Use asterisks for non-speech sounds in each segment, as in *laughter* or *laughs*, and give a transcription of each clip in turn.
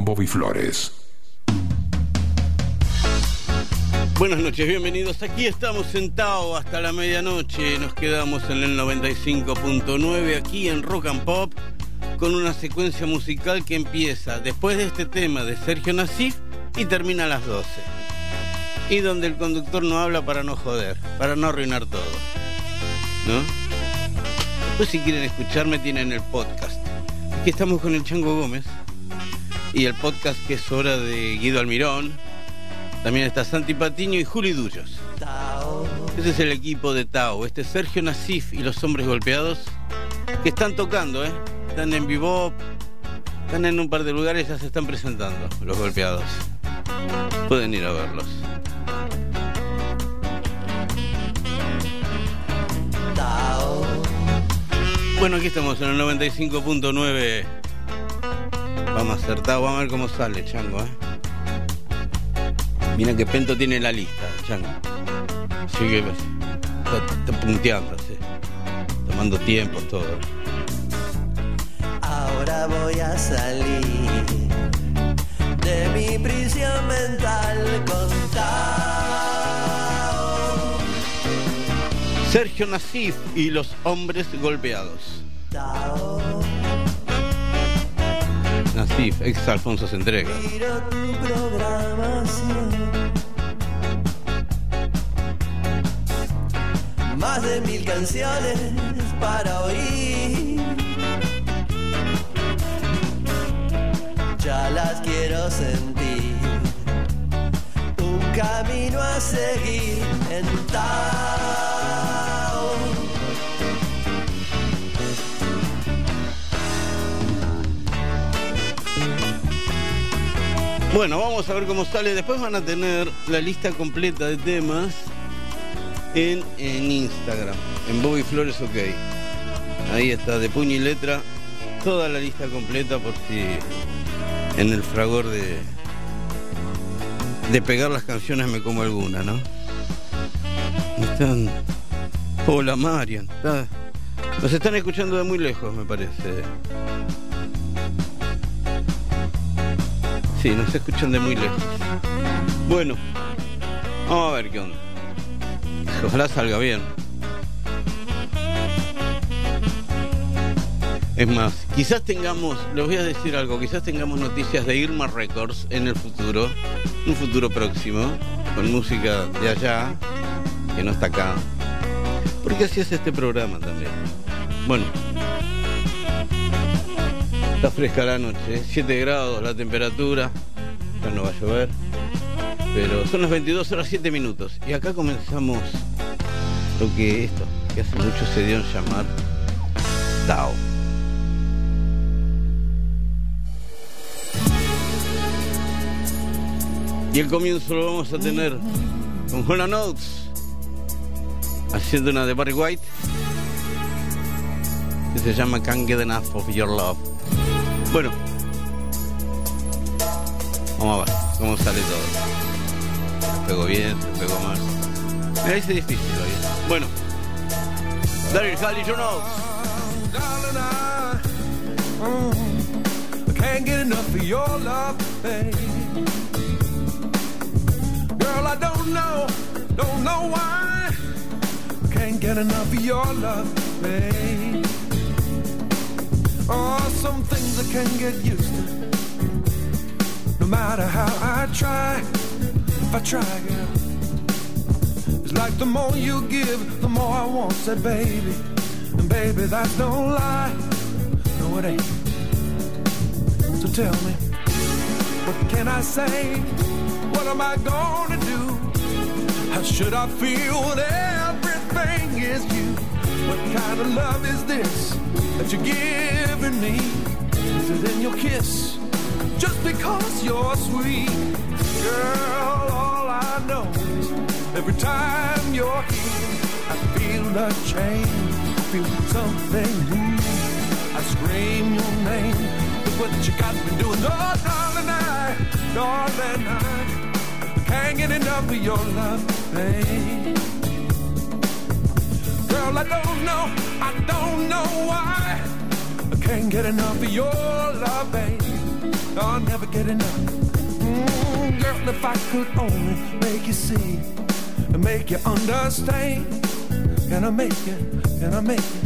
Bobby Flores. Buenas noches, bienvenidos. Aquí estamos sentados hasta la medianoche. Nos quedamos en el 95.9 aquí en Rock and Pop con una secuencia musical que empieza después de este tema de Sergio Nasif y termina a las 12. Y donde el conductor no habla para no joder, para no arruinar todo. Después si quieren escucharme tienen el podcast. Aquí estamos con el Chango Gómez y el podcast que es hora de Guido Almirón. También está Santi Patiño y Juli Dullos. Ese es el equipo de Tao. Este es Sergio Nasif y los hombres golpeados que están tocando, ¿eh? Están en vivo, están en un par de lugares, ya se están presentando los golpeados. Pueden ir a verlos. Bueno, aquí estamos en el 95.9. Vamos a acertar, vamos a ver cómo sale, Chango, ¿eh? Mira que Pento tiene la lista, Chango. Sigue está, está punteando, sí. tomando tiempo, todo. Ahora voy a salir de mi prisión mental con Tao. Sergio Nasif y los hombres golpeados. Tao. Nasif, ex Alfonso se entrega. Miro tu programación. Más de mil canciones para oír. Ya las quiero sentir. Un camino a seguir en Tao. Bueno, vamos a ver cómo sale. Después van a tener la lista completa de temas en, en Instagram, en Bobby Flores OK. Ahí está, de puño y letra, toda la lista completa por si en el fragor de, de pegar las canciones me como alguna, ¿no? Están... Hola Marian. Nos están escuchando de muy lejos, me parece. Sí, nos escuchan de muy lejos. Bueno, vamos a ver qué onda. Ojalá salga bien. Es más, quizás tengamos, les voy a decir algo, quizás tengamos noticias de Irma Records en el futuro, un futuro próximo, con música de allá, que no está acá. Porque así es este programa también. Bueno, Está fresca la noche, 7 grados la temperatura, ya no va a llover, pero son las 22 horas 7 minutos y acá comenzamos lo que esto, que hace mucho se dio en llamar Tao. Y el comienzo lo vamos a tener con Juana Notes haciendo una de Barry White que se llama Can't Get Enough of Your Love. Bueno, vamos a ver cómo sale todo. Pegó bien, pegó mal. Me dice difícil hoy. Bueno, Daryl Halley, mm, I can't get enough of your love, babe. Girl, I don't know, don't know why. Can't get enough of your love, babe. Oh, some things I can't get used to. No matter how I try, if I try, girl. It's like the more you give, the more I want, said baby. And baby, that's no lie. No, it ain't. So tell me, what can I say? What am I gonna do? How should I feel when everything is you? What kind of love is this that you're giving me? Is it in your kiss? Just because you're sweet, girl, all I know is every time you're here, I feel a change, I feel something new. I scream your name, look what you got me doing. Oh, darling, I, darling, I can't get enough of your love, babe. Girl, I don't know, I don't know why. I can't get enough of your love, babe. I'll never get enough. Mm, girl, if I could only make you see and make you understand. Can I make it? Can I make it?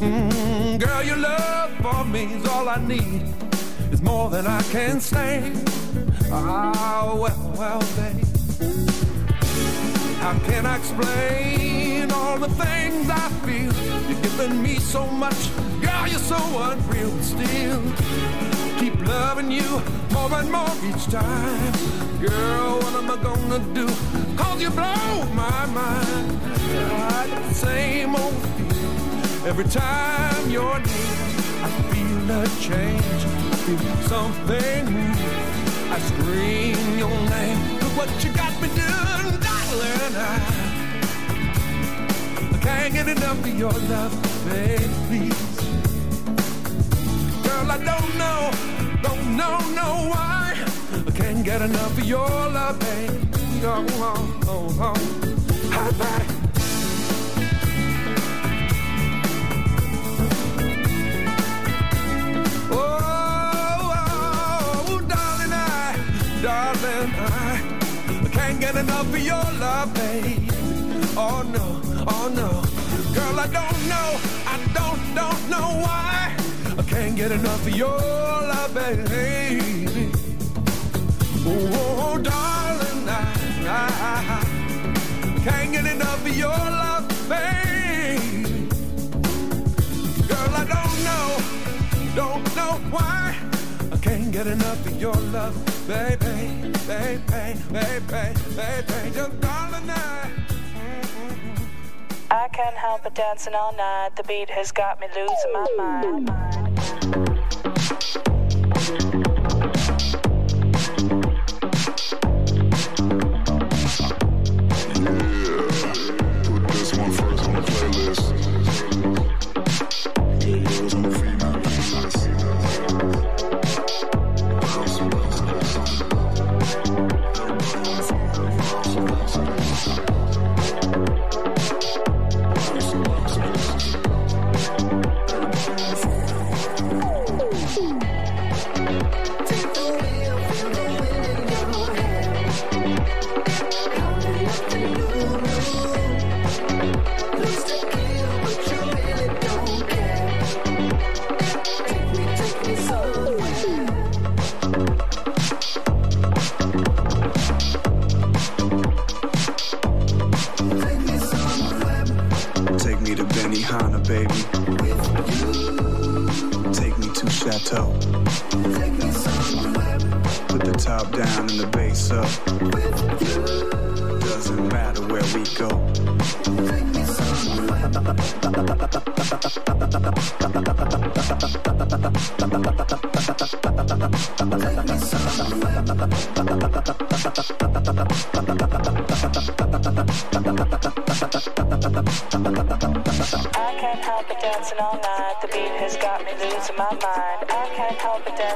Mm, girl, your love for me is all I need. It's more than I can stand. Ah, well, well, babe. How can I explain all the things I feel? You're giving me so much, girl, you're so unreal. Still, keep loving you more and more each time. Girl, what am I gonna do? Cause you blow my mind. I same old feel. Every time you're near, I feel a change. I feel something new. I scream your name. Look what you got me doing, darling. I, can't get enough of your love, baby. Please. Girl, I don't know, don't know, know why. I can't get enough of your love, baby. Oh, oh, oh, oh. High oh, five. Oh, oh, darling, I, darling, can't get enough of your love, babe. Oh no, oh no, girl, I don't know, I don't, don't know why I can't get enough of your love, baby. Oh, oh, darling, I, I can't get enough of your love, babe. Girl, I don't know, don't know why can't get enough of your love, baby, baby, baby, baby, just darling, I. I can't help but dancing all night. The beat has got me losing my mind.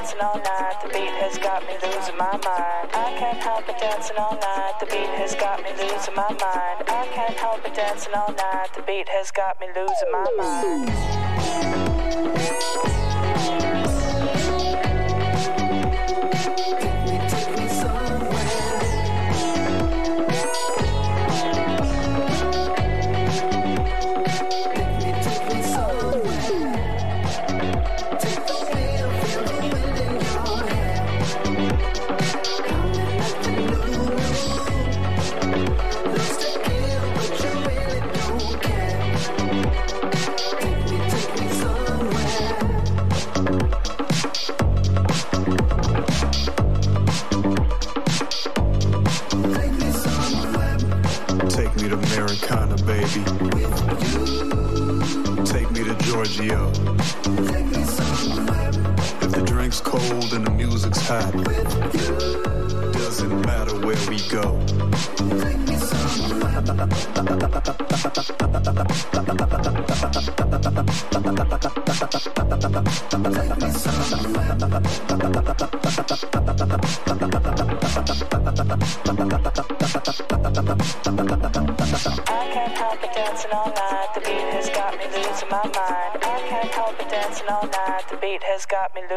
Dancing all night. The beat has got me losing my mind. I can't help but dancing all night. The beat has got me losing my mind. I can't help but dancing all night. The beat has got me losing my mind.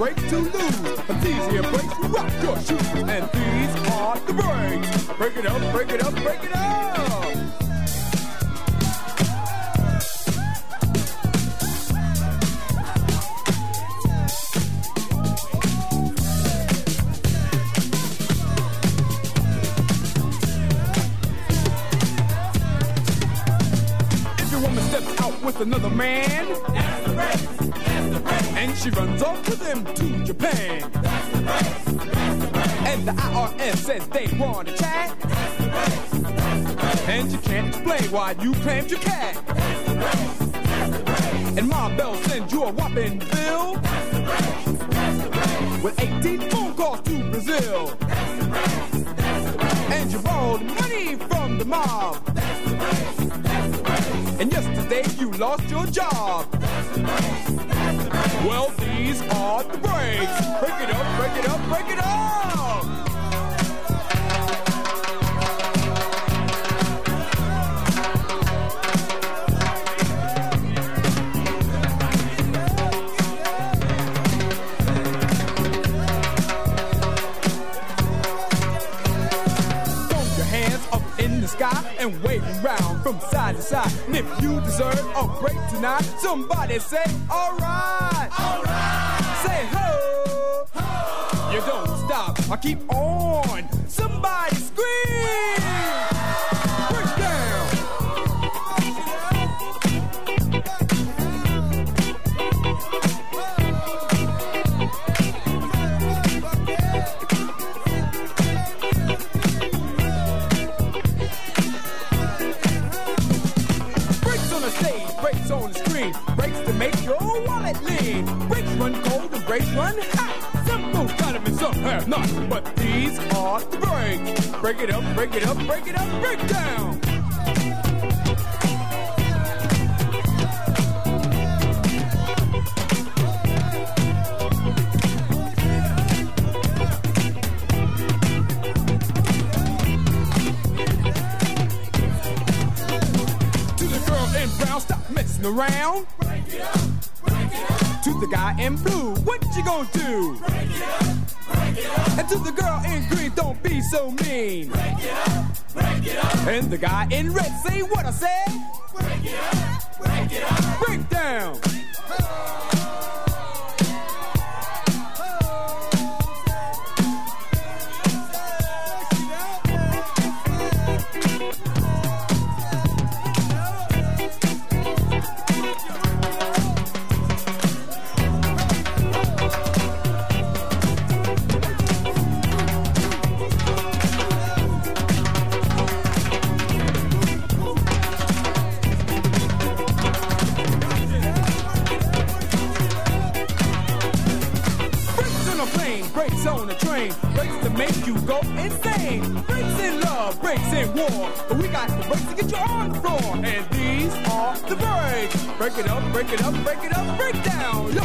break to lose. But these here breaks rock your shoes, and these are the breaks. Break it up, break it up, break it up. You claimed you can. We got the breaks to get you on the floor. And these are the breaks. Break it up, break it up, break it up, break down. Yo.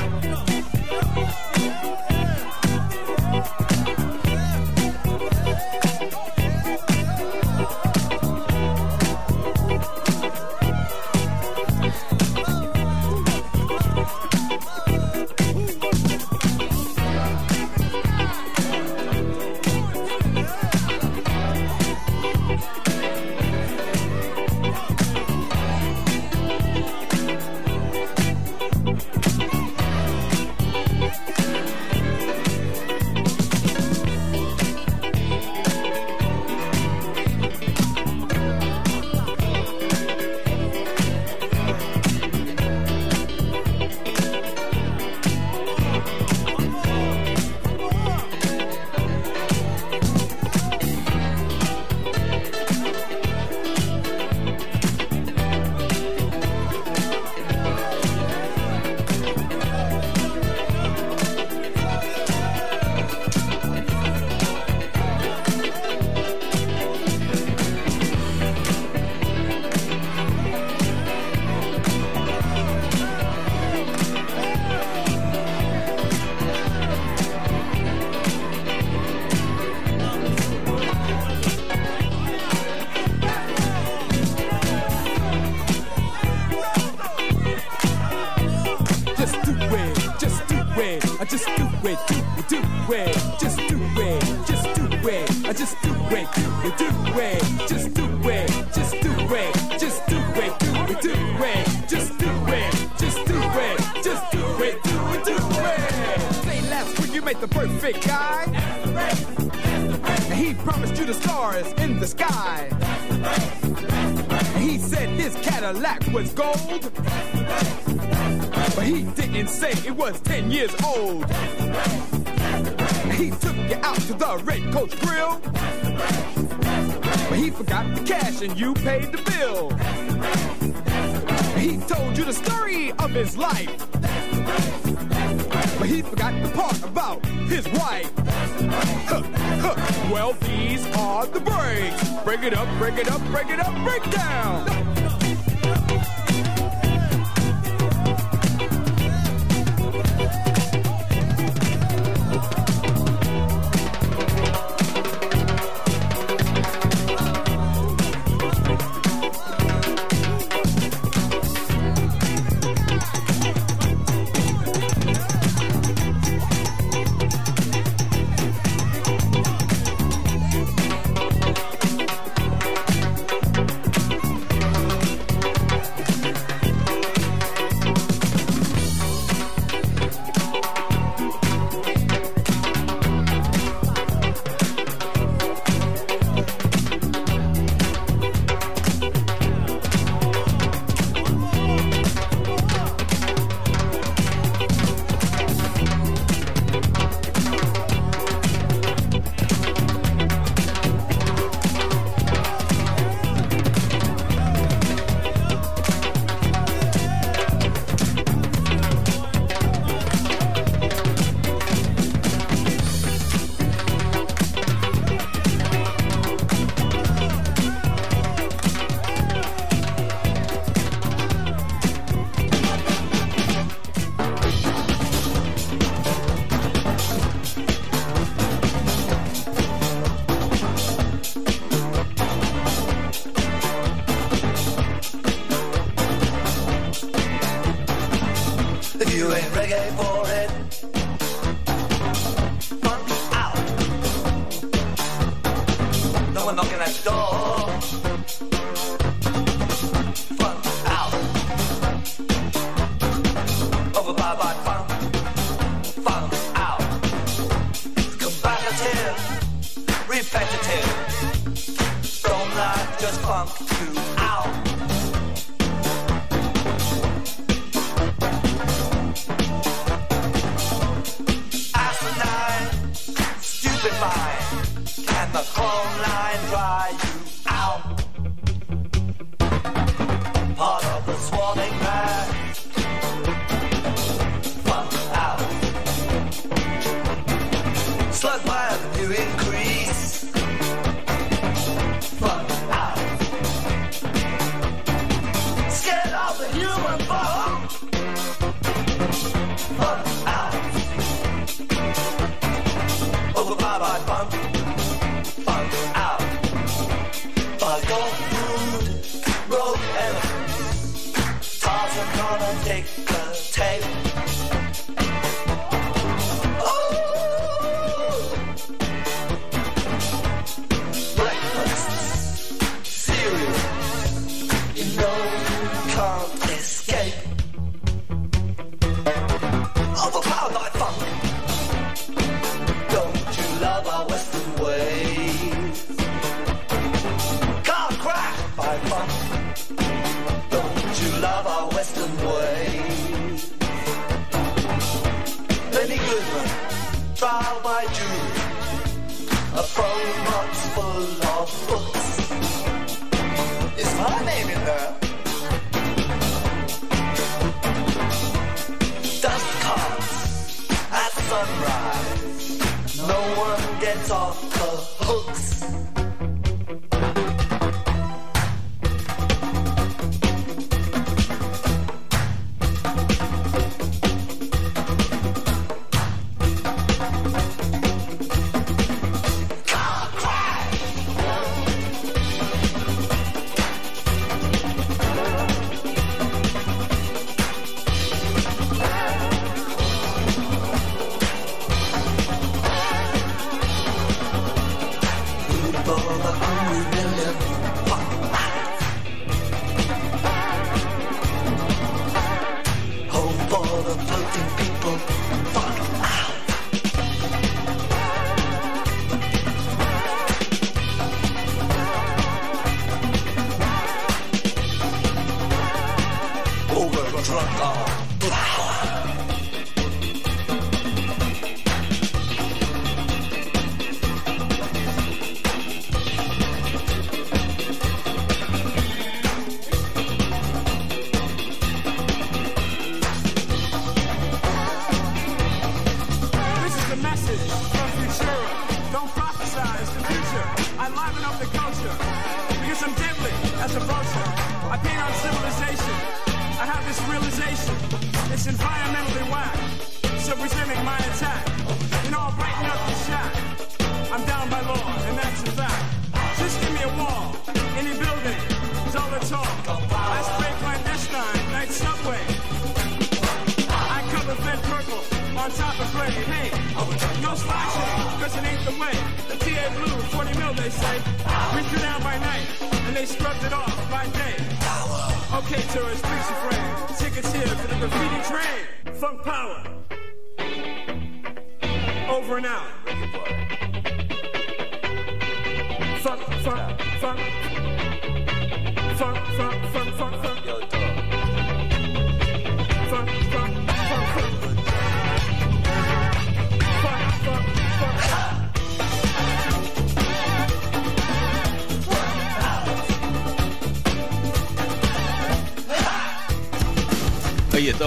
啊！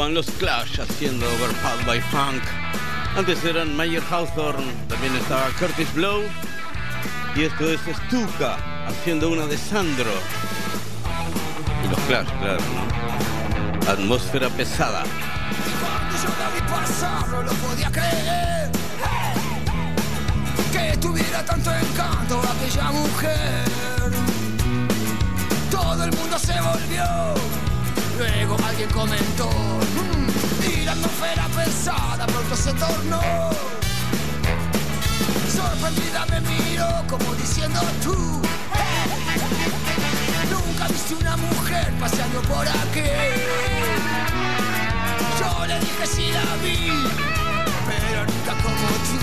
estaban los Clash haciendo Overpowered by Funk. Antes eran Mayer Hawthorne, también estaba Curtis Blow. Y esto es Stuka haciendo una de Sandro. Y los Clash, claro, ¿no? Atmósfera pesada. Y yo de mi pasado lo podía creer. Que tuviera tanto encanto aquella mujer. Todo el mundo se volvió Luego alguien comentó, mm, y la atmósfera pesada pronto se tornó. Sorprendida me miró como diciendo tú, nunca viste una mujer paseando por aquí. Yo le dije sí la vi, pero nunca como tú.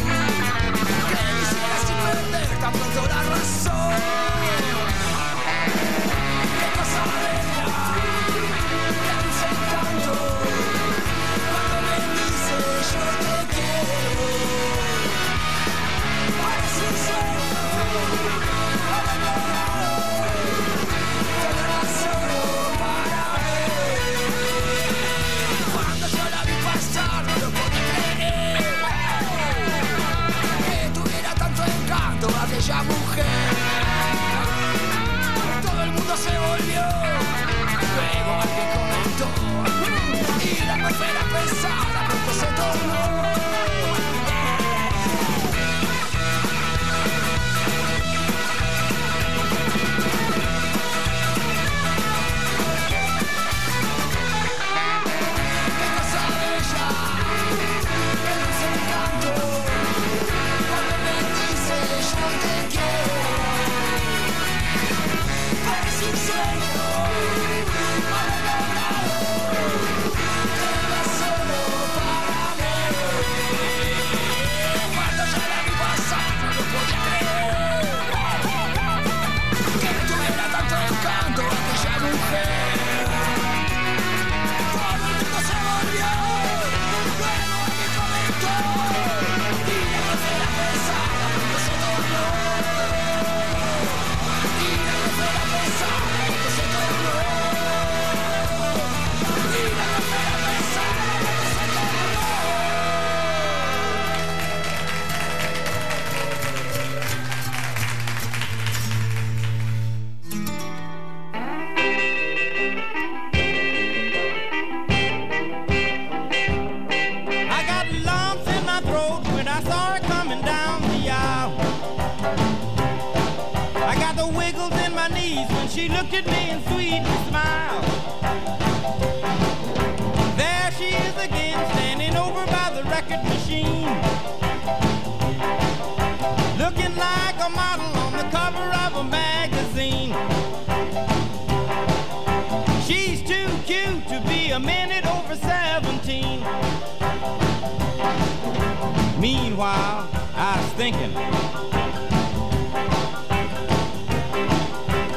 Que sin perder tan pronto la razón. mujer. Todo el mundo se volvió. Luego alguien comentó. Y la atmósfera pesada pronto se tornó. say Meanwhile, I was thinking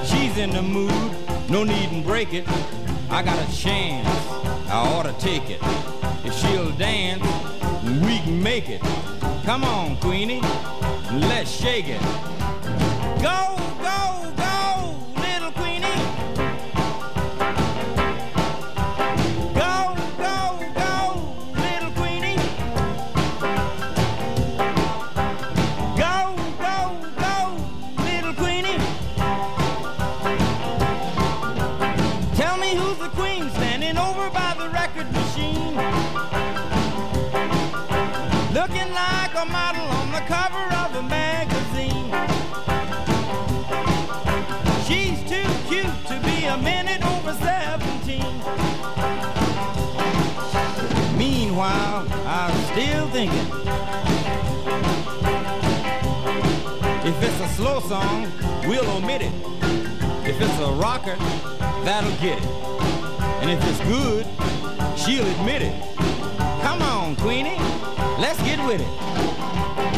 she's in the mood, no need to break it. I got a chance, I ought to take it. If she'll dance, we can make it. Come on, Queenie, let's shake it. Go! Song, we'll omit it. If it's a rocker, that'll get it. And if it's good, she'll admit it. Come on, Queenie, let's get with it.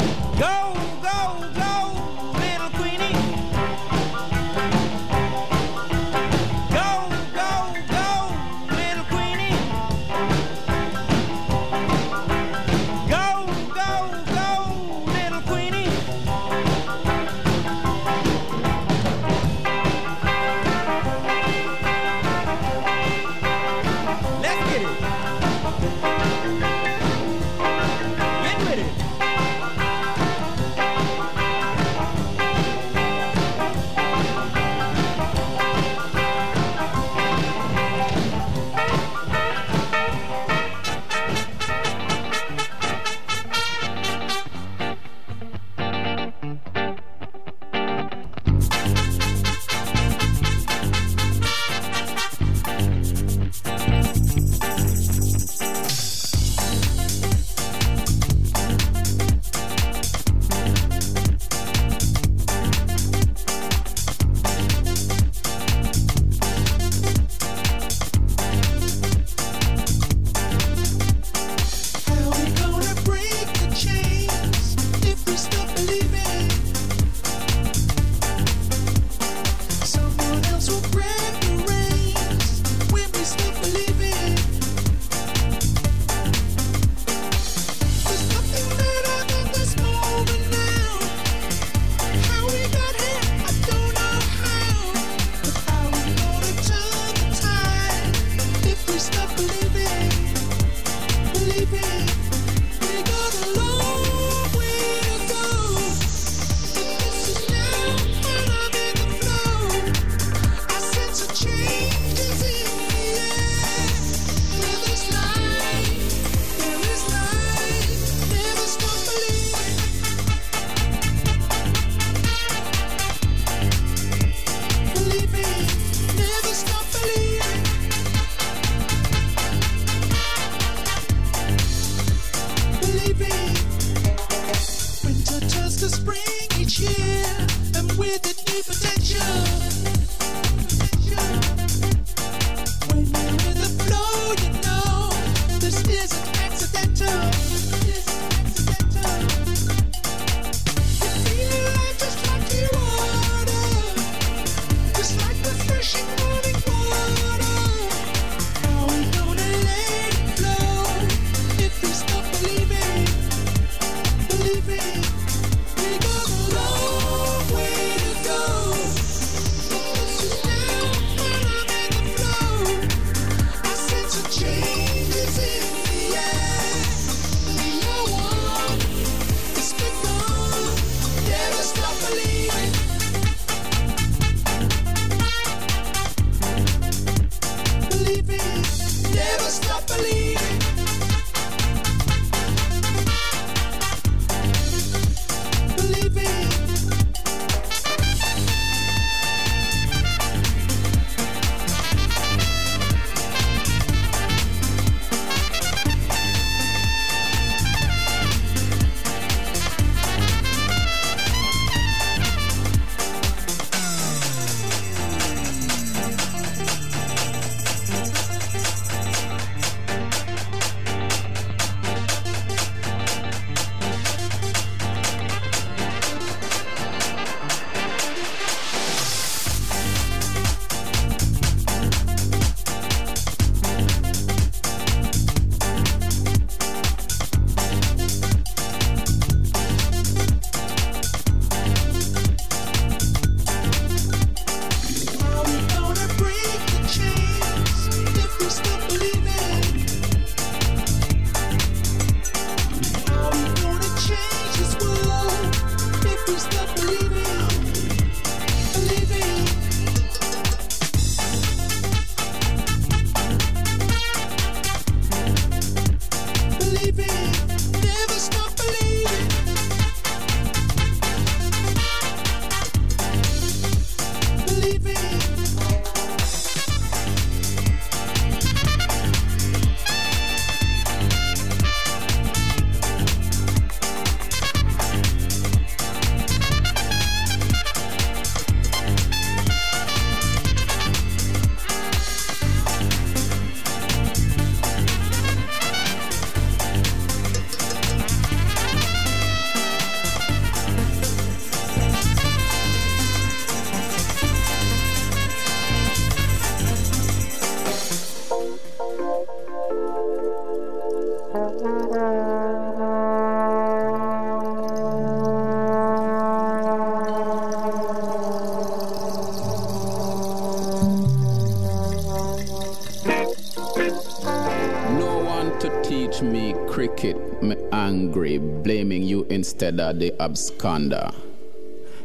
You the absconder.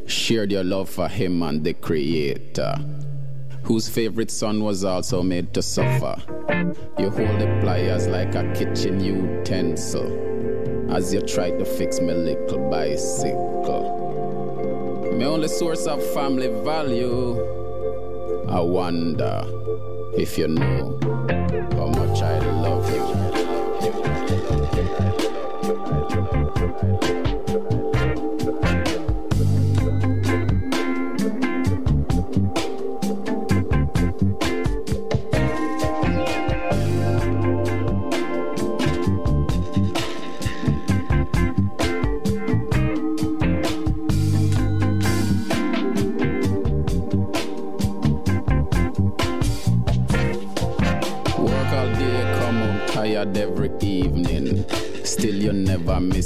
Shared your love for him and the creator, whose favorite son was also made to suffer. You hold the pliers like a kitchen utensil as you try to fix my little bicycle. My only source of family value, I wonder if you know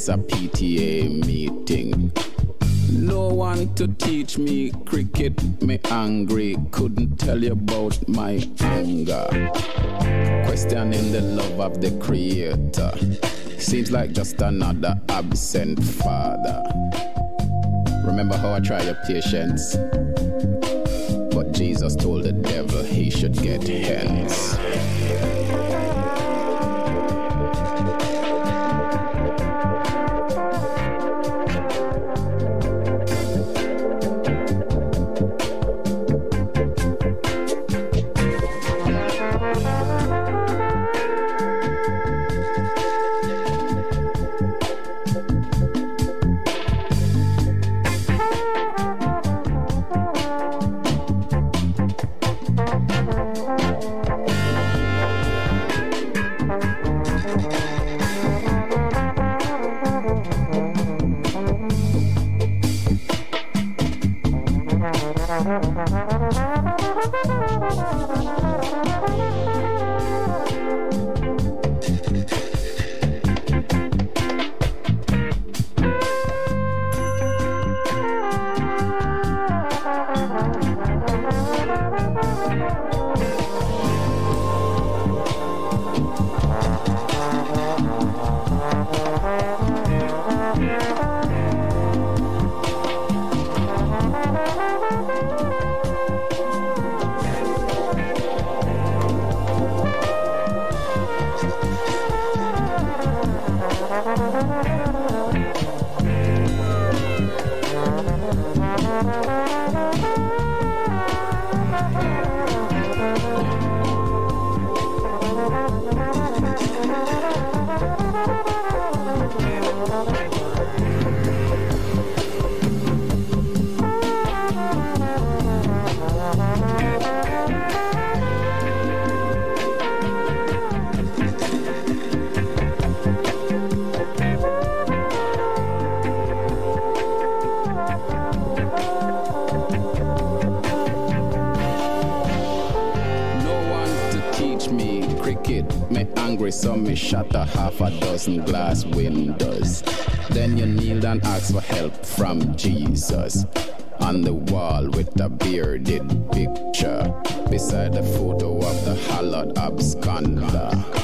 a PTA meeting. No one to teach me cricket, me angry. Couldn't tell you about my anger. Questioning the love of the creator. Seems like just another absent father. Remember how I try your patience? But Jesus told the devil he should get hence. No one to teach me cricket. Me saw me shatter half a dozen glass windows. Then you kneel and ask for help from Jesus. On the wall with a bearded picture. Beside the photo of the hallowed absconder.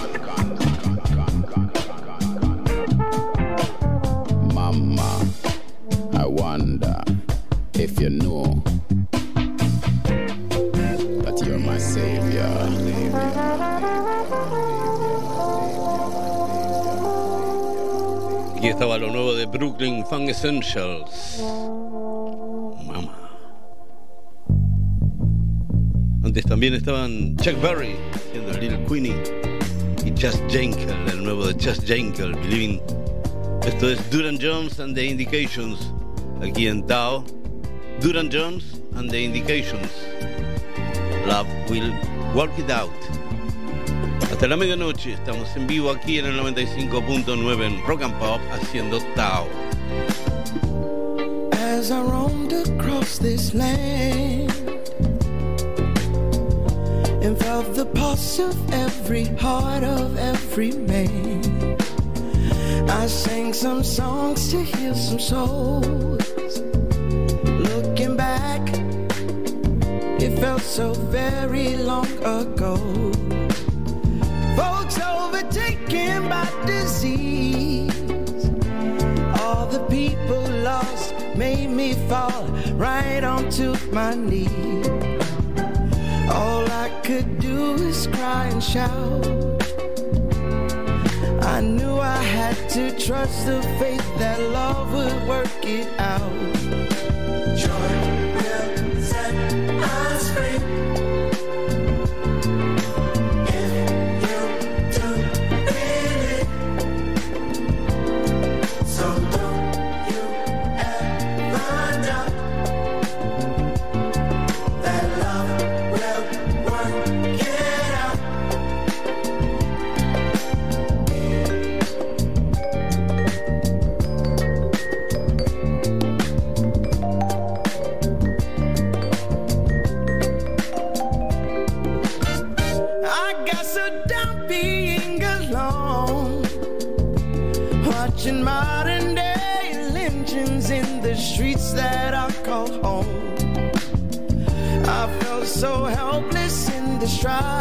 Brooklyn Funk Essentials. Mama. Antes también estaban Chuck Berry haciendo Little Queenie y Just Jankel, el nuevo de Just Jankel, Believing. Esto es Duran Jones and the Indications, aquí en Tao. Duran Jones and the Indications. Love will work it out. Hasta la medianoche estamos en vivo aquí en el 95.9 en Rock and Pop haciendo Tao. As I roamed across this land and felt the pulse of every heart of every man, I sang some songs to heal some souls. Looking back, it felt so very long ago. Folks overtaken by disease. All the people lost made me fall right onto my knees. All I could do is cry and shout. I knew I had to trust the faith that love would work it out. I got so down being alone, watching modern day lynchings in the streets that I call home. I felt so helpless in the strife,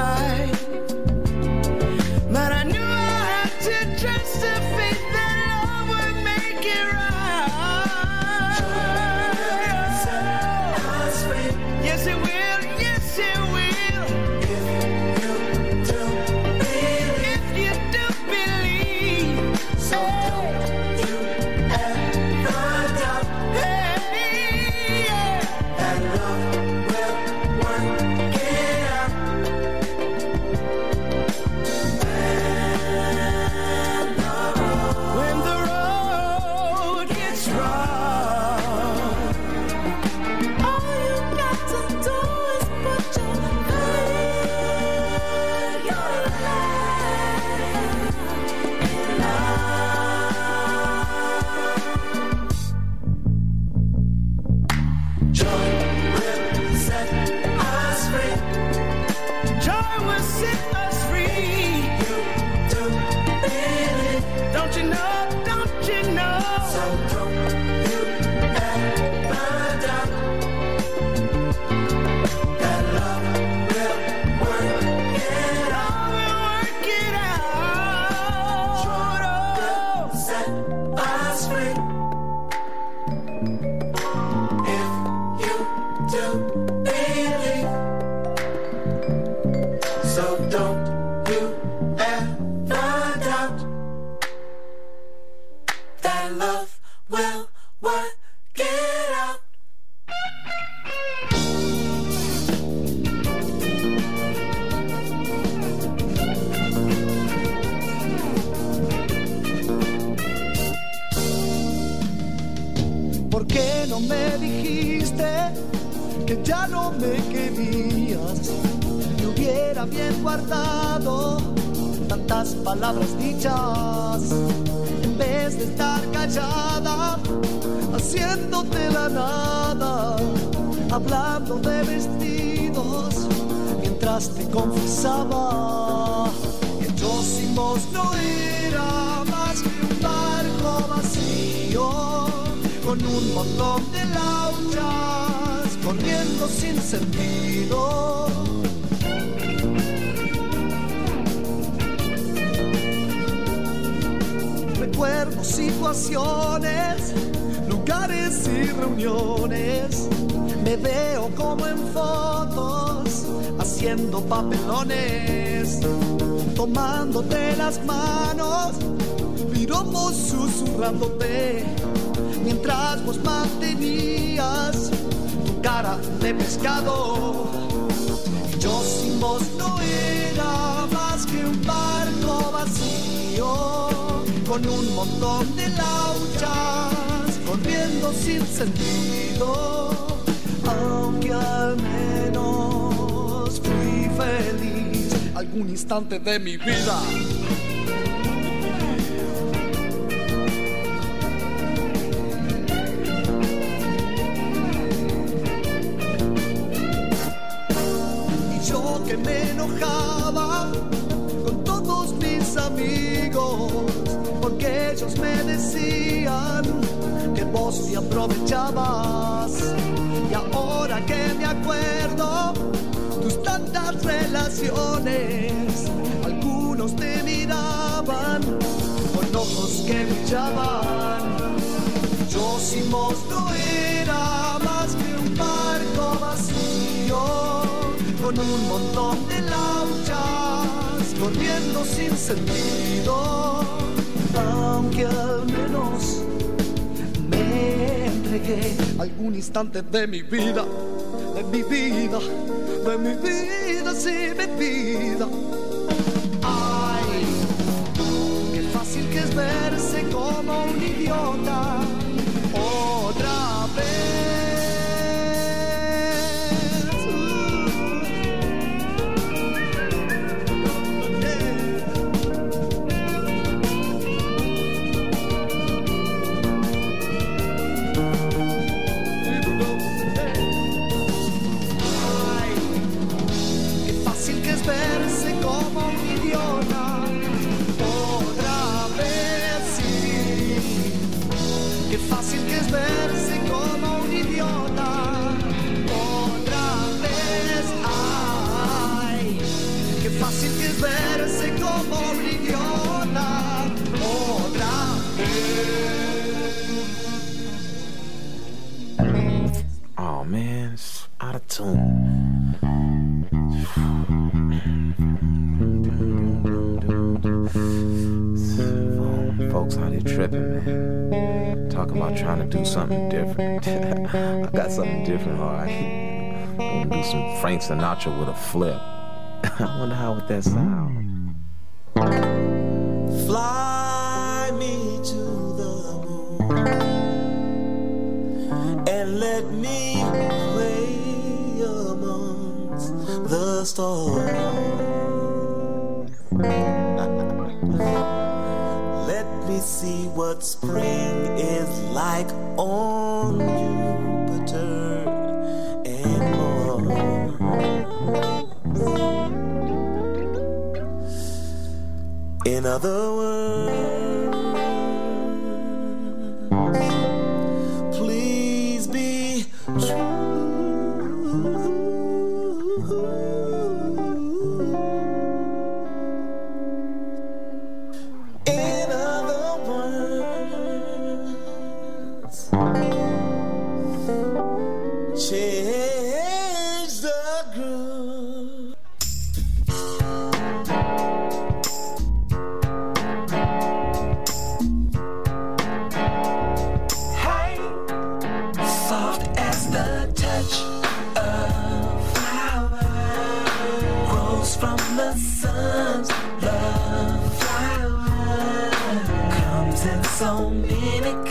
en vez de estar callada, haciéndote la nada, hablando de vestidos mientras te confesaba que vos no era más que un barco vacío con un montón de lauchas corriendo sin sentido. Situaciones, lugares y reuniones. Me veo como en fotos, haciendo papelones, tomándote las manos, piromos susurrándote, mientras vos mantenías tu cara de pescado. Yo sin vos no era más que un barco vacío, con un montón de lauchas, corriendo sin sentido, aunque al menos fui feliz algún instante de mi vida. aprovechabas. Y ahora que me acuerdo, tus tantas relaciones, algunos te miraban con ojos que brillaban. Yo sin vos era más que un barco vacío, con un montón de lauchas, corriendo sin sentido, aunque al menos te entregué algún instante de mi vida, de mi vida, de mi vida, sí, mi vida. Ay, qué fácil que es verse como un idiota. trying to do something different. *laughs* I got something different, all right. *laughs* I'm gonna do some Frank Sinatra with a flip. *laughs* I wonder how would that sound. on Jupiter and Mars. In other words. the sun's love comes in so many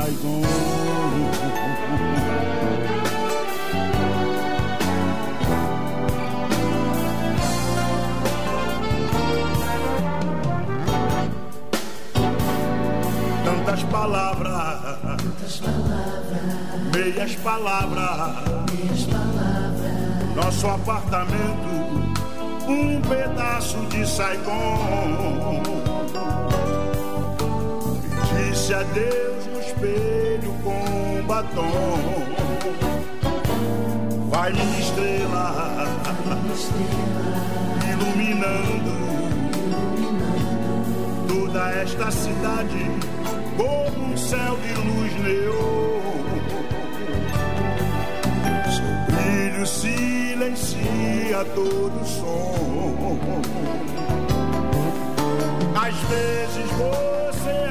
Saigon. Tantas palavras, meias palavras, nosso apartamento, um pedaço de Saigon. Disse adeus no espelho com batom. Vai minha estrela, iluminando toda esta cidade como um céu de luz neon. Seu brilho silencia todo som. Às vezes você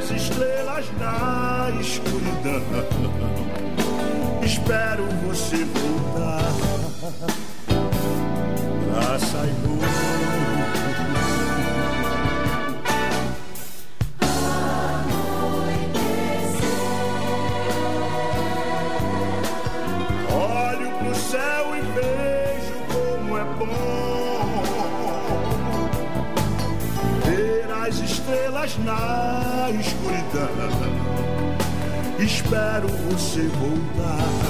As estrelas na escuridão. Espero você voltar pra Saigon. Espero você voltar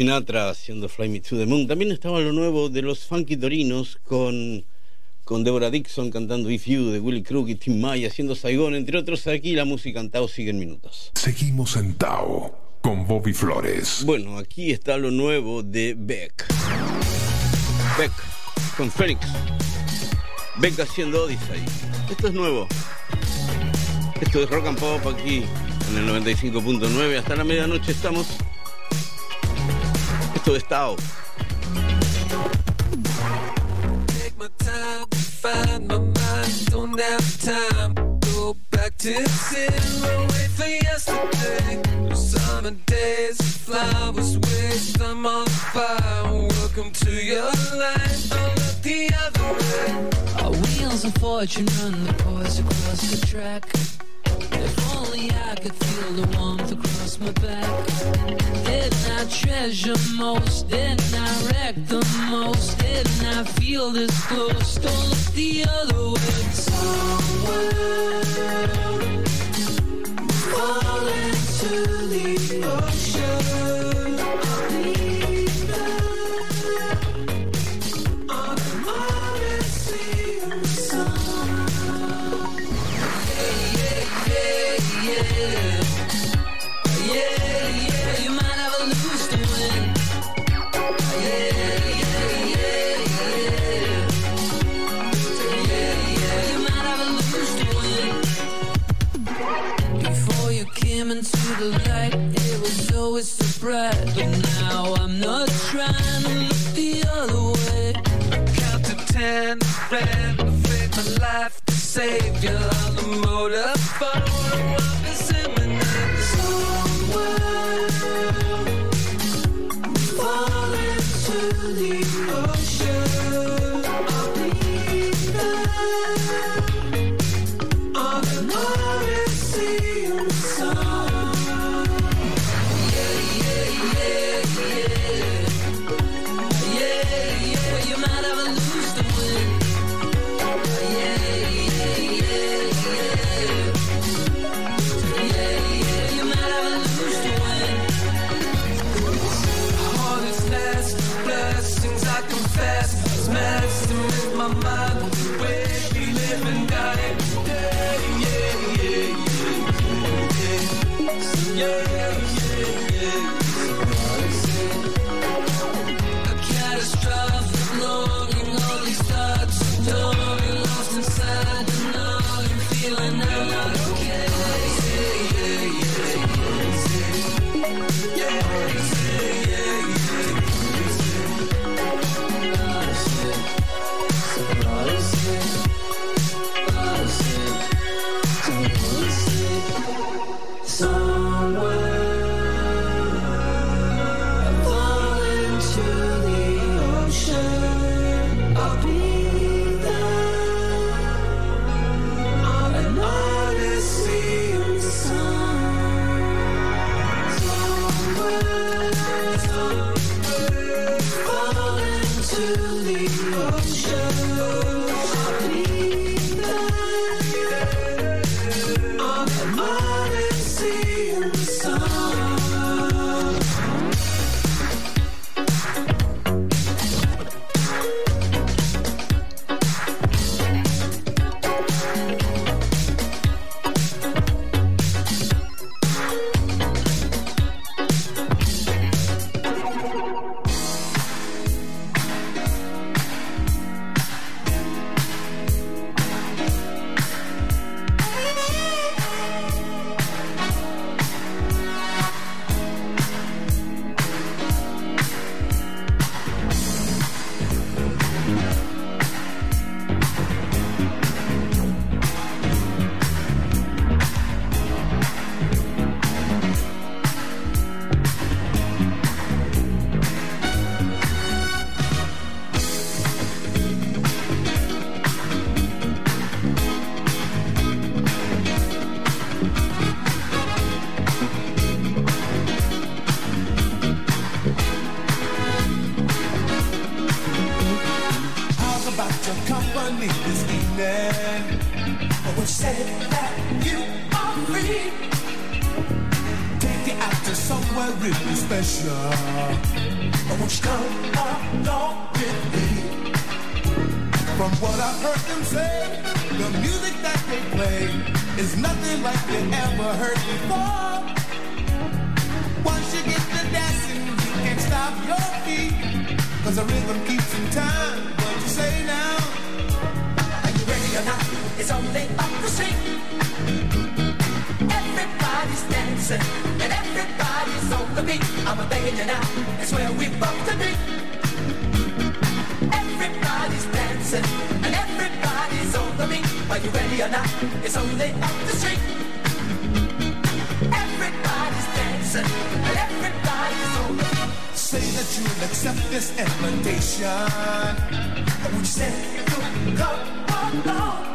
Sinatra haciendo Fly Me to the Moon. También estaba lo nuevo de los Funky Dorinos con, con Deborah Dixon cantando If You, de Willie Crook y Tim May haciendo Saigon, entre otros. Aquí la música en Tao sigue en minutos. Seguimos en Tao con Bobby Flores. Bueno, aquí está lo nuevo de Beck. Beck con Phoenix. Beck haciendo Odyssey. Esto es nuevo. Esto es Rock and Pop aquí en el 95.9. Hasta la medianoche estamos. Esto es Tao. Take my time to find my mind. Don't have time. Go back to zero. Wait for yesterday. Summer days, flowers waste. I'm on fire. Welcome to your life. Don't look the other way. Our wheels of fortune run the course across the track. If only I could feel the warmth across my back. Didn't I treasure most? Didn't I wreck the most? Didn't I feel this close? Don't look the other way. Somewhere, bright. But now I'm not trying to look the other way. Count to ten, ran, my life to save you on the motor phone. I'm a begging you now. It's where we both to be. Everybody's dancing and everybody's on the beat. Are you ready or not? It's only up the street. Everybody's dancing and everybody's on the beat. Say that you'll accept this invitation. Would you say you come along?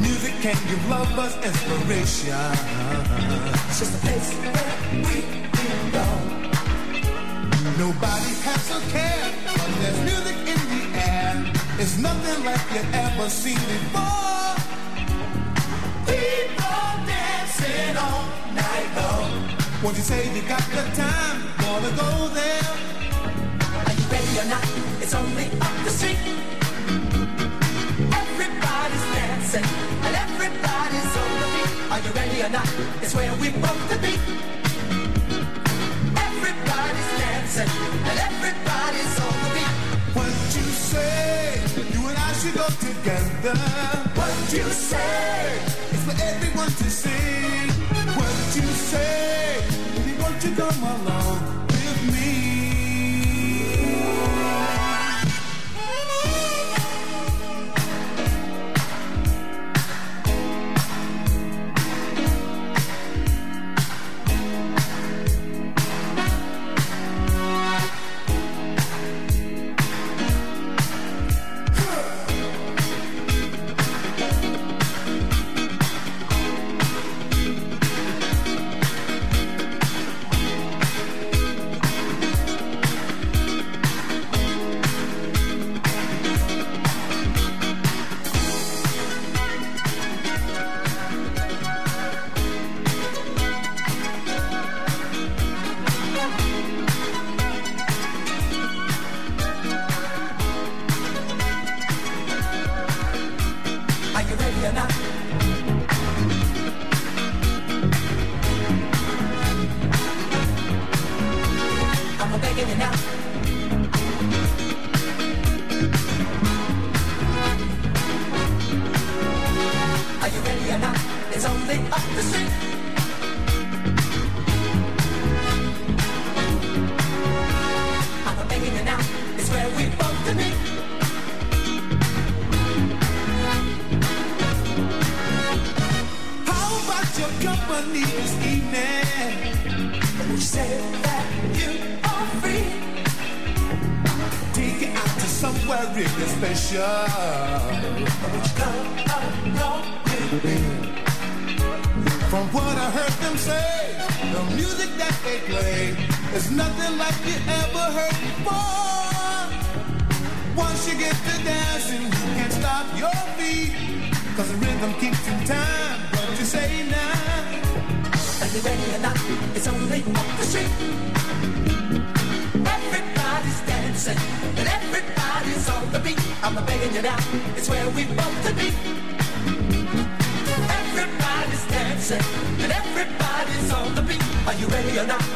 Music can give lovers inspiration. It's just a place where we belong. Nobody has a care when there's music in the air. It's nothing like you ever seen before. People dancing all night long. Won't you say you got the time? Wanna go there? Are you ready or not? It's only up the street. Everybody's dancing and everybody's. Are you ready or not? It's where we both to be. Everybody's dancing and everybody's on the beat. What you say? You and I should go together. What you say? It's for everyone to see. What you say? Baby, won't you come along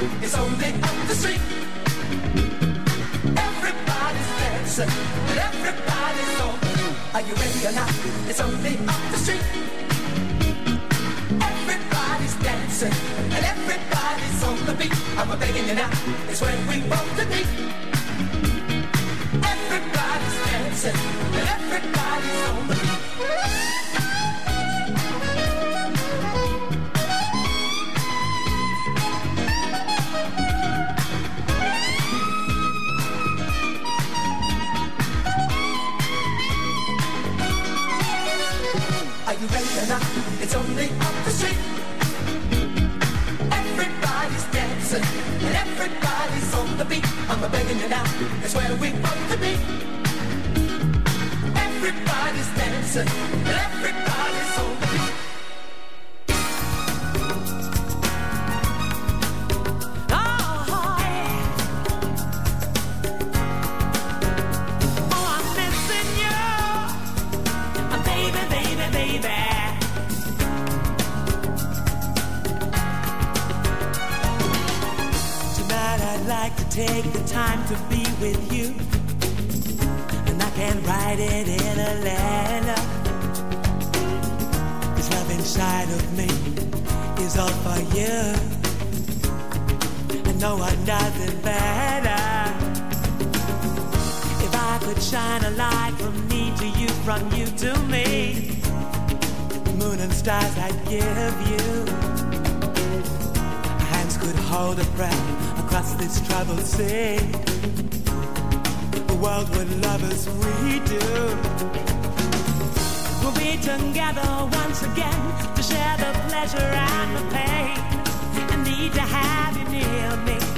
It's only up the street. Everybody's dancing and everybody's on the beat. Are you ready or not? It's only up the street. Everybody's dancing and everybody's on the beat. I'm begging you now. It's where we both to be. Everybody's dancing and everybody's on the beat. It's only up the street. Everybody's dancing and everybody's on the beat. I'm a begging you now. It's where we want to be. Everybody's dancing and everybody's on the beat. take the time to be with you. And I can write it in a letter. This love inside of me is all for you. And no one does it better. If I could shine a light from me to you, from you to me, moon and stars I'd give you. Hands could hold a breath across this troubled sea. the world would love us. we do. We'll be together once again to share the pleasure and the pain. I need to have you near me.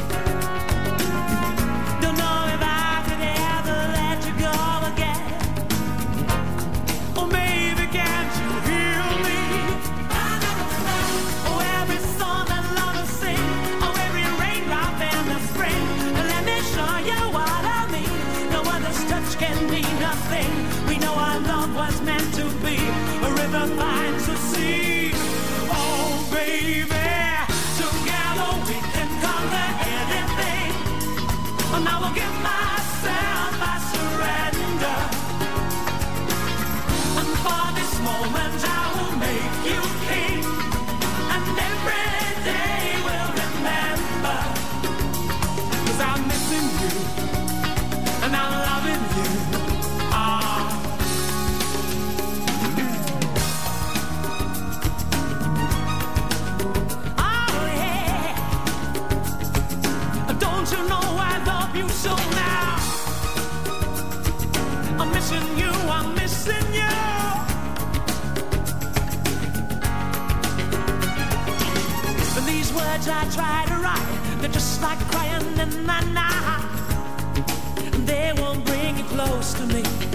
I try to write, they're just like crying in the night. They won't bring you close to me.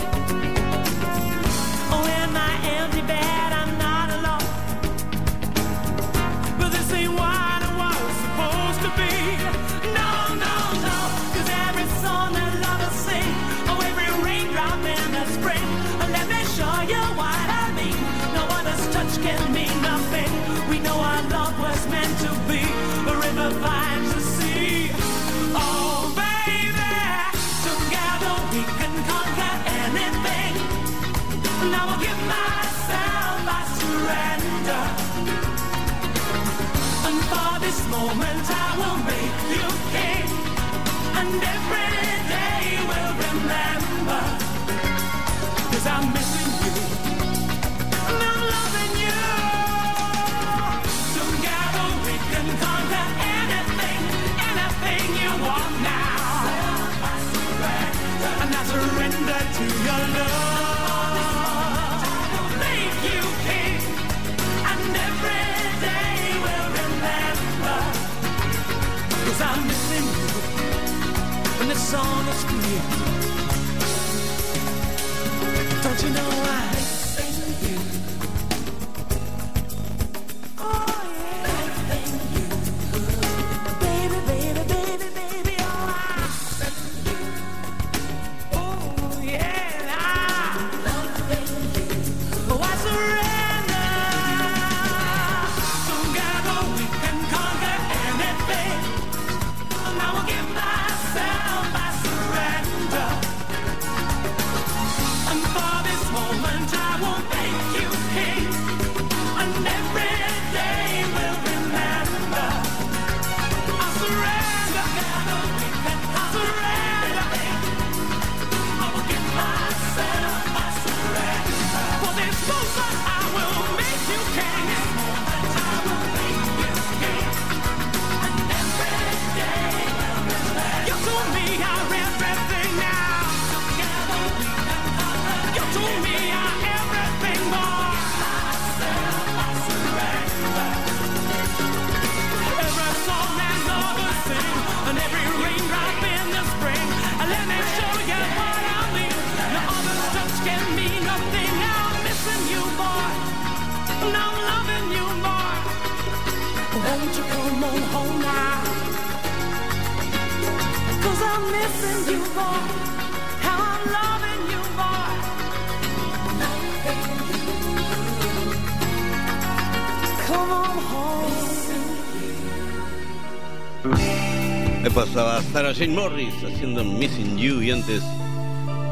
Me pasaba a Sarah Jane Morris haciendo Missing You y antes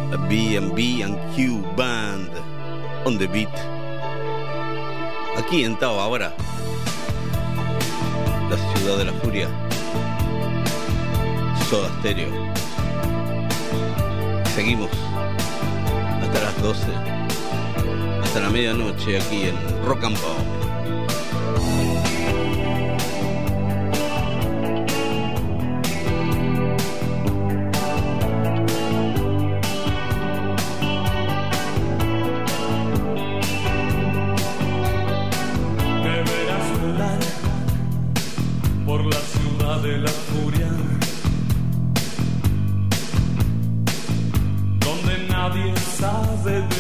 la B&B and Q Band on the beat. Aquí en Tao ahora, la ciudad de la furia, Soda Stereo seguimos hasta las 12, hasta la medianoche aquí en Rock and Pop. por la ciudad de la furia. de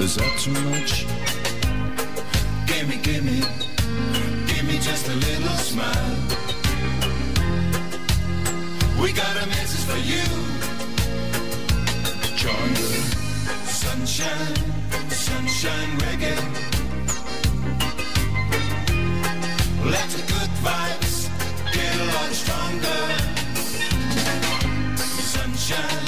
Is that too much? Gimme, gimme, give me just a little smile. We got a message for you. Chanda. Sunshine, sunshine reggae. Let the good vibes get a lot stronger. Sunshine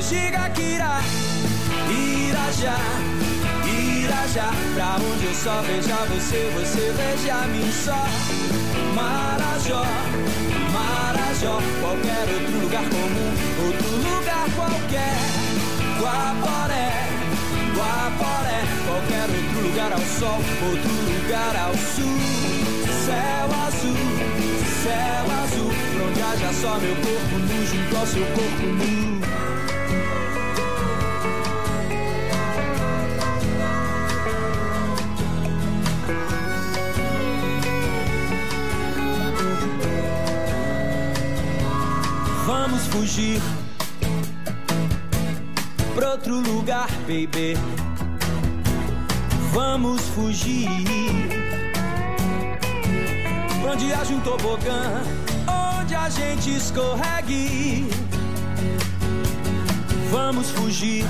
Pois diga que irá, irá já, irá já. Pra onde eu só veja você, você veja a mim só. Marajó, Marajó, qualquer outro lugar comum, outro lugar qualquer. Guaporé, Guaporé, qualquer outro lugar ao sol, outro lugar ao sul. Céu azul, céu azul, pra onde haja só meu corpo nu junto ao seu corpo nu. Fugir pra outro lugar, baby. Vamos fugir pra onde haja um tobogã, onde a gente escorregue. Vamos fugir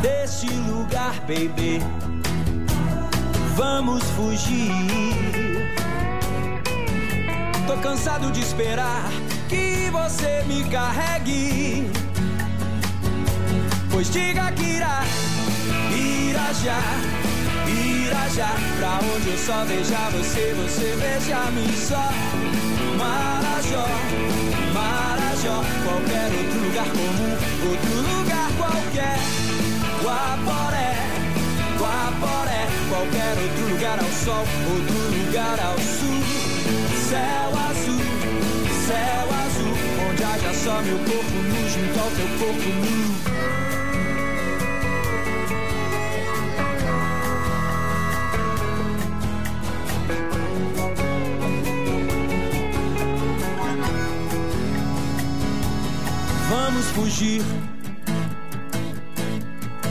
desse lugar, baby. Vamos fugir. Cansado de esperar que você me carregue. Pois diga que irá, irá já, irá já. Pra onde eu só veja você, você veja mim só. Marajó, Marajó, qualquer outro lugar comum, outro lugar qualquer. Guaporé, Guaporé, qualquer outro lugar ao sol, outro lugar ao sul. Céu céu azul, onde haja só meu corpo nu junto ao teu corpo nu. Vamos fugir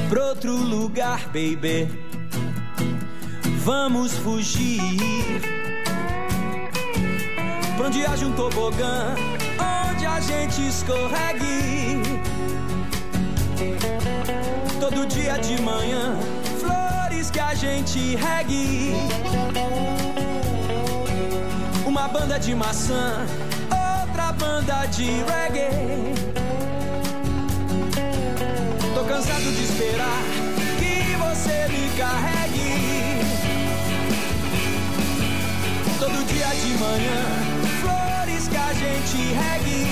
pra outro lugar, baby. Vamos fugir pra onde haja um tobogã, onde a gente escorregue. Todo dia de manhã, flores que a gente regue. Uma banda de maçã, outra banda de reggae. Tô cansado de esperar que você me carregue. Todo dia de manhã, que a gente regue.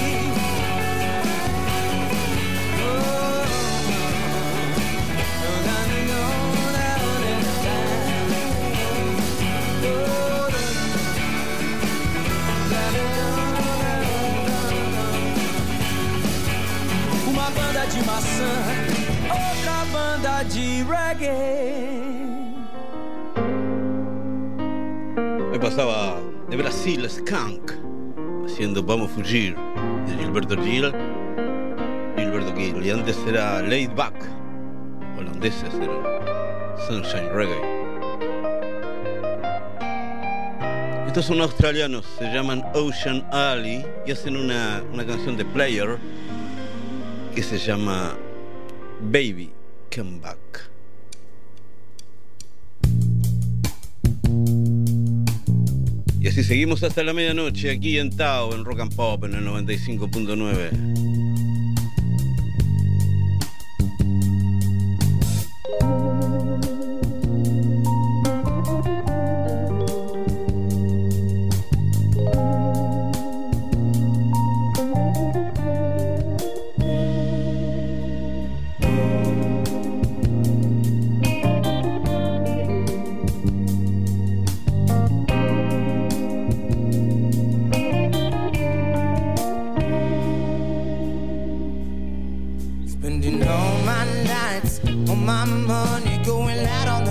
Uma banda de maçã, outra banda de reggae. Me pasaba de Brasil Skunk haciendo Vamos a Fugir de Gilberto Gil. Gilberto Gil. Y antes era Laid Back. Holandeses eran Sunshine Reggae. Estos son australianos, se llaman Ocean Alley y hacen una, una canción de Player que se llama Baby Come Back. Y así seguimos hasta la medianoche aquí en Tao, en Rock and Pop, en el 95.9. on oh, my money, going out on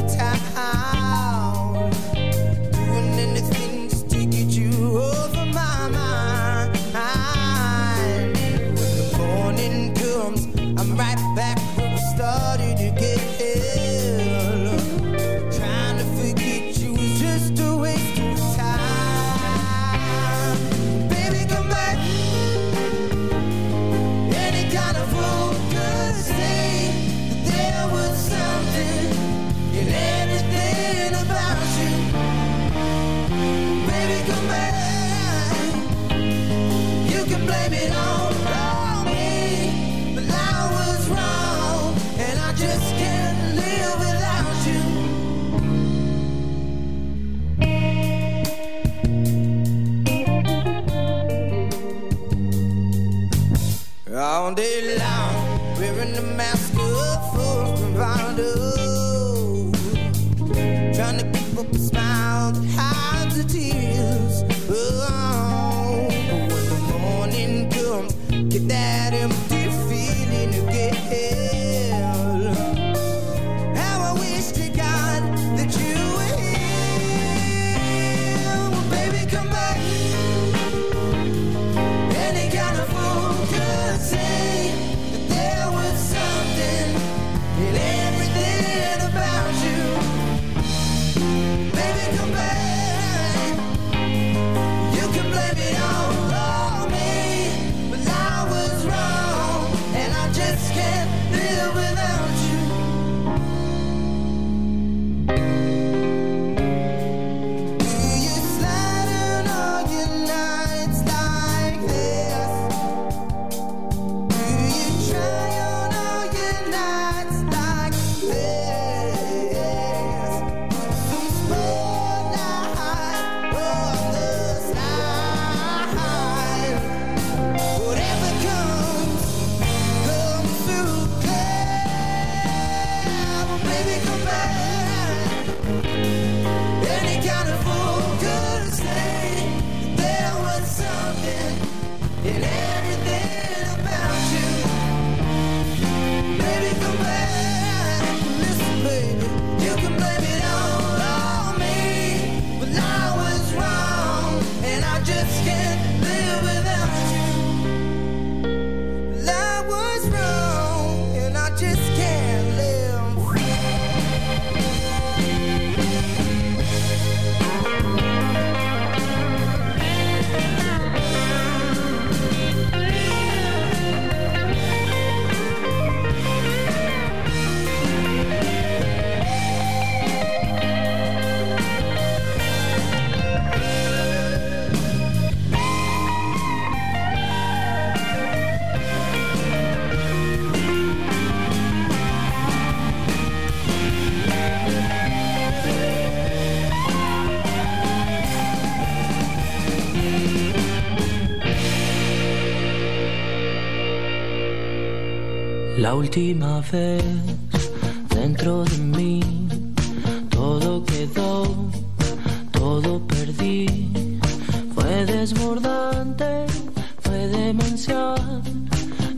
La última vez dentro de mí todo quedó, todo perdí. Fue desbordante, fue demencial.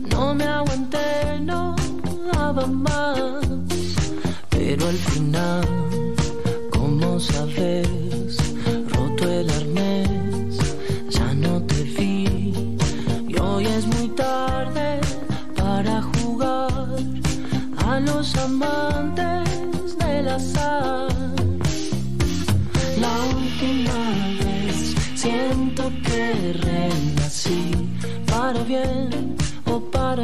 No me aguanté, no daba más. Pero al final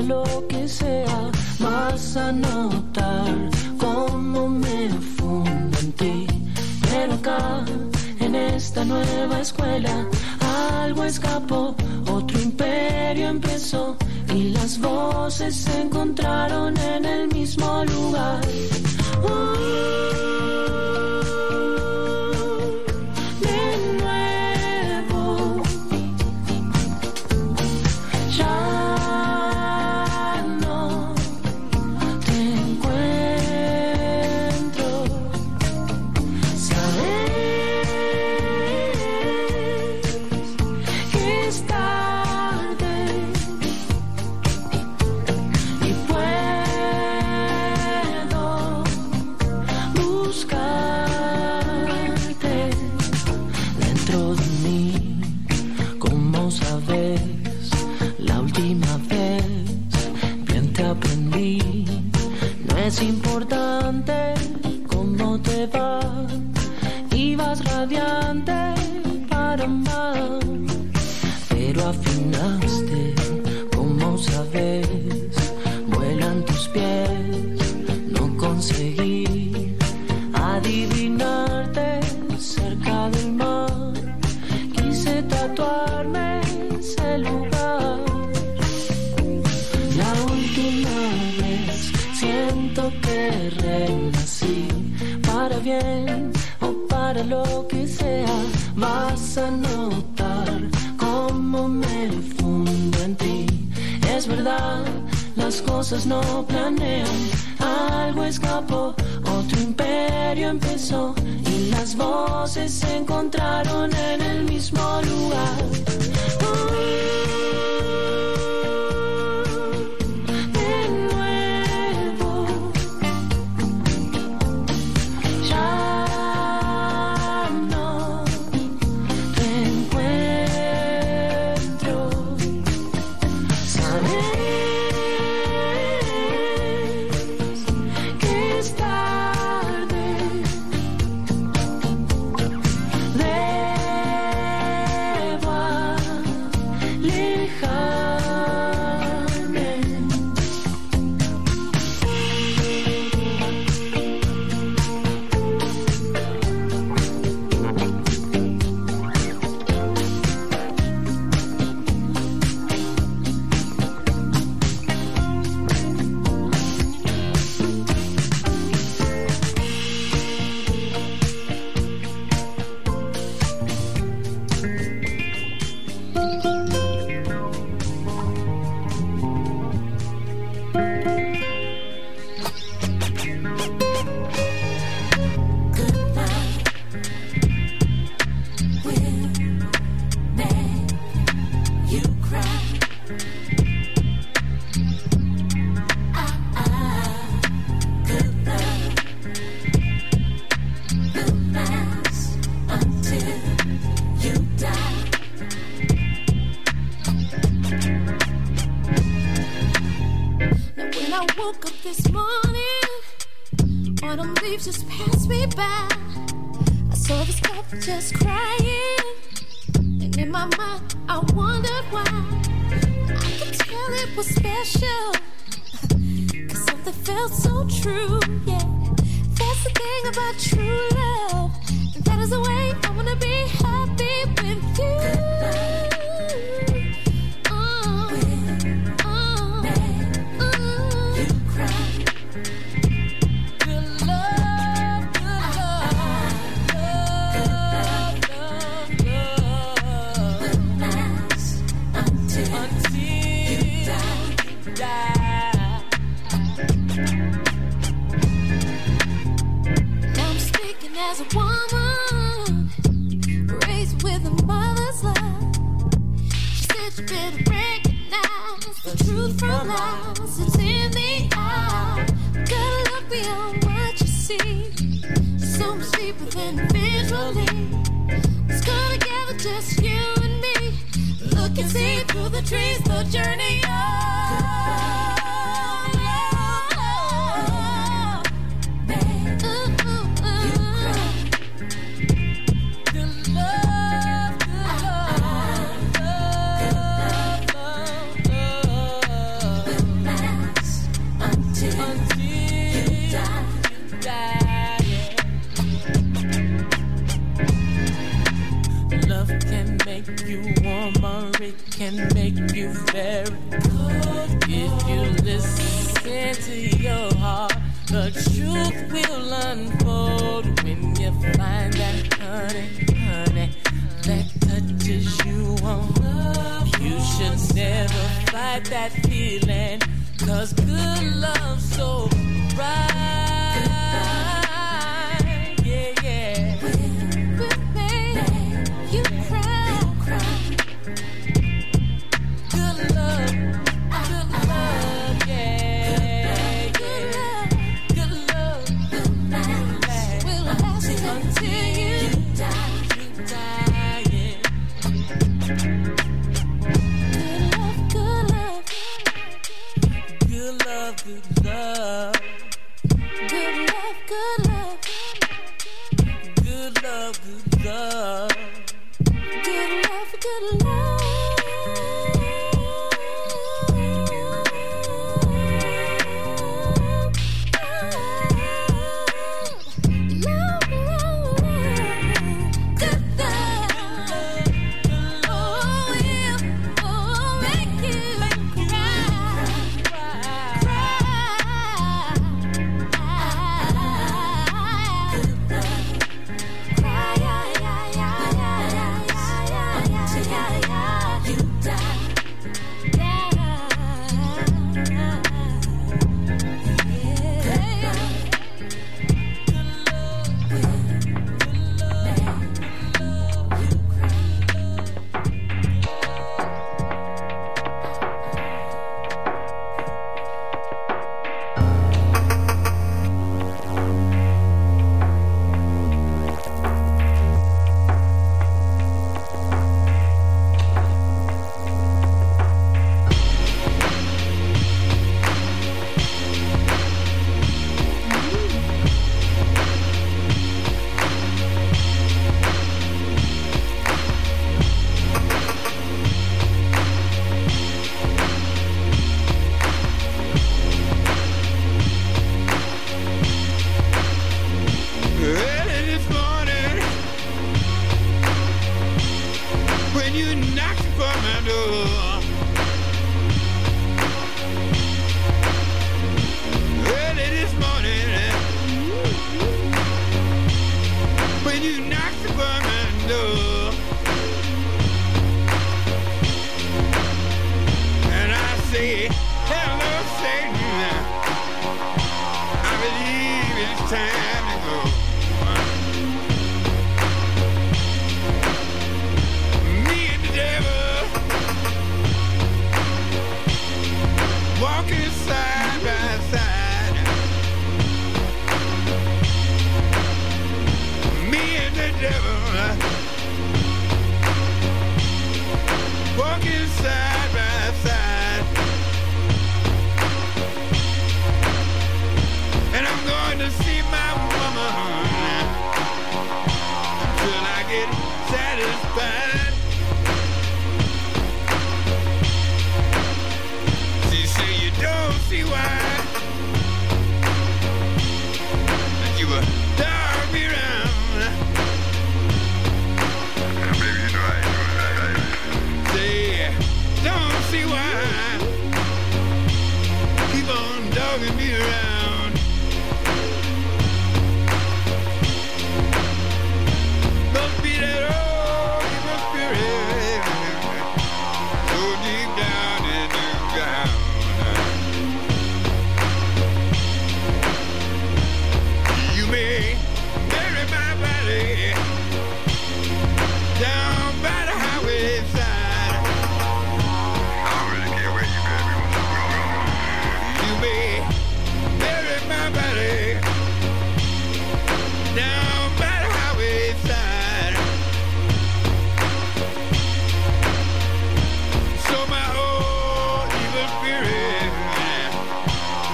lo que sea, vas a notar cómo me fundo en ti. Pero acá, en esta nueva escuela, algo escapó, otro imperio empezó y las voces se encontraron en el mismo lugar. Uh. cosas no planean, algo escapó, otro imperio empezó y las voces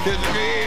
It's me.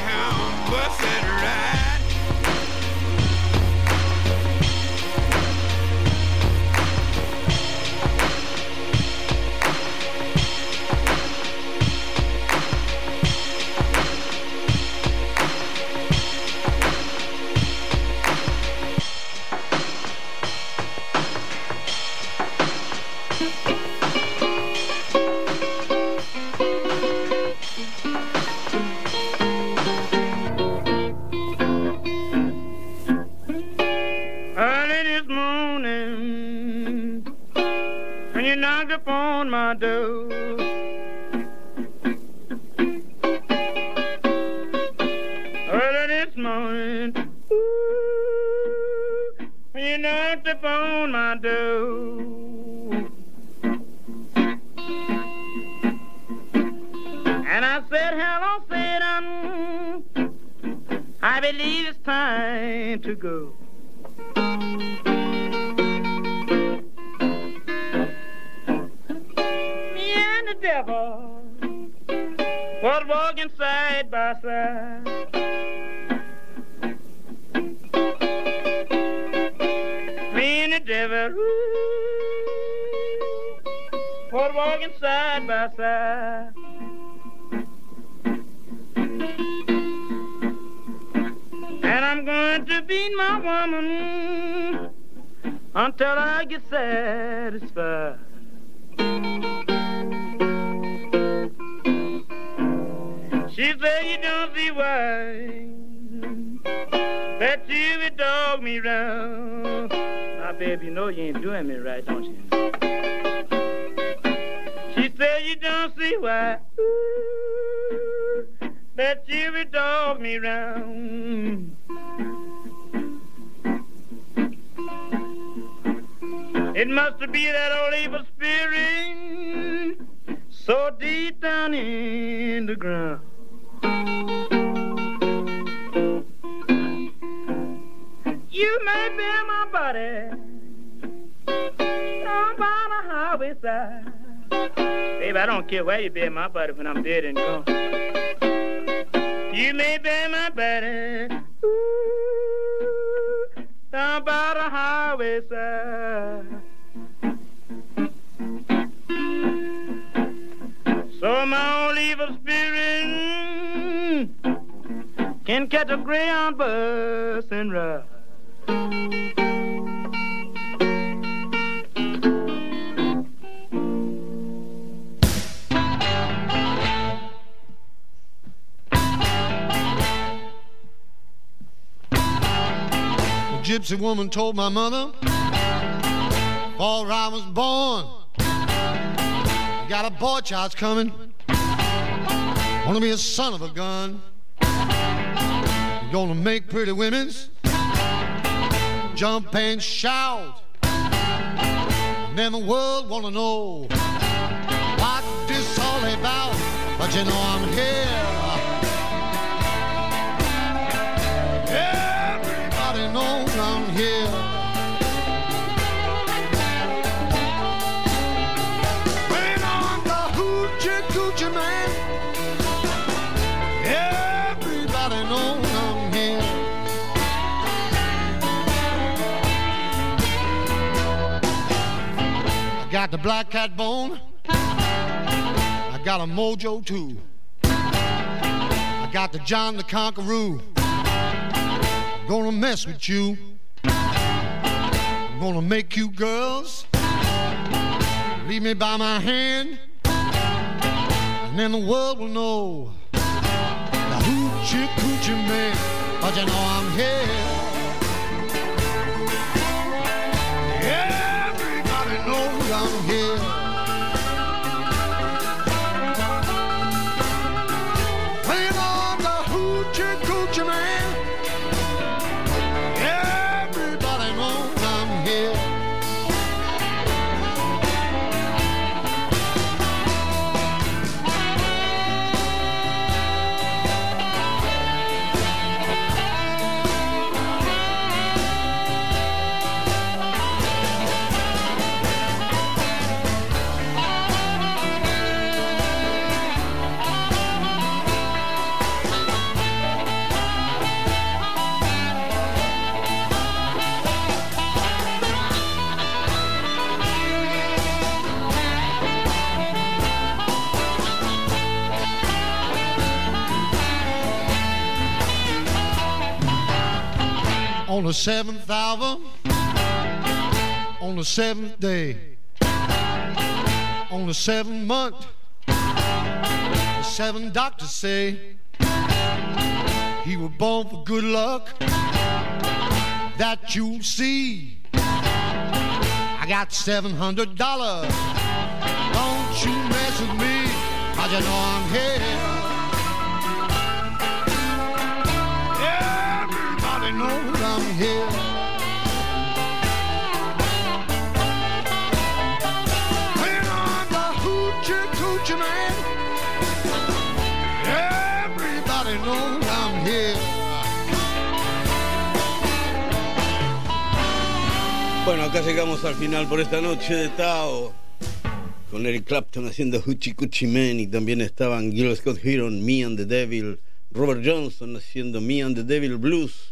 told my mother before I was born. Got a boy child's coming. Wanna be a son of a gun. Gonna make pretty women's jump and shout. Then the world wanna know what this all about. But you know I'm here. black cat bone. I got a mojo too. I got the John the Conqueror. Gonna mess with you. I'm gonna make you girls. Leave me by my hand. And then the world will know. The hoochie coochie man. But you know I'm here. I'm here. On the seventh hour, on the seventh day, on the seventh month, the seven doctors say he was born for good luck. That you see, I got seven hundred dollars. Don't you mess with me, you know I'm here. I'm here. Everybody knows I'm here. Bueno, acá llegamos al final por esta noche de Tao. Con Eric Clapton haciendo Hoochie Coochie Man y también estaban Gil Scott Heron, Me and the Devil, Robert Johnson haciendo Me and the Devil Blues.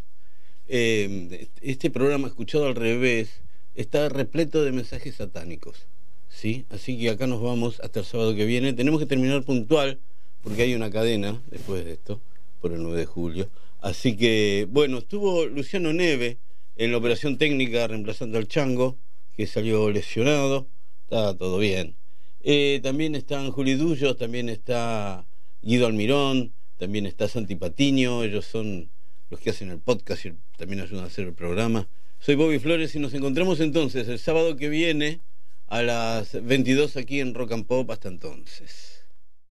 Eh, este programa escuchado al revés está repleto de mensajes satánicos. ¿sí? Así que acá nos vamos hasta el sábado que viene. Tenemos que terminar puntual porque hay una cadena después de esto, por el 9 de julio. Así que, bueno, estuvo Luciano Neve en la operación técnica reemplazando al Chango, que salió lesionado. Está todo bien. Eh, también están Juli Dullos, también está Guido Almirón, también está Santi Patiño, ellos son los que hacen el podcast y también ayudan a hacer el programa. Soy Bobby Flores y nos encontramos entonces el sábado que viene a las 22 aquí en Rock and Pop. Hasta entonces.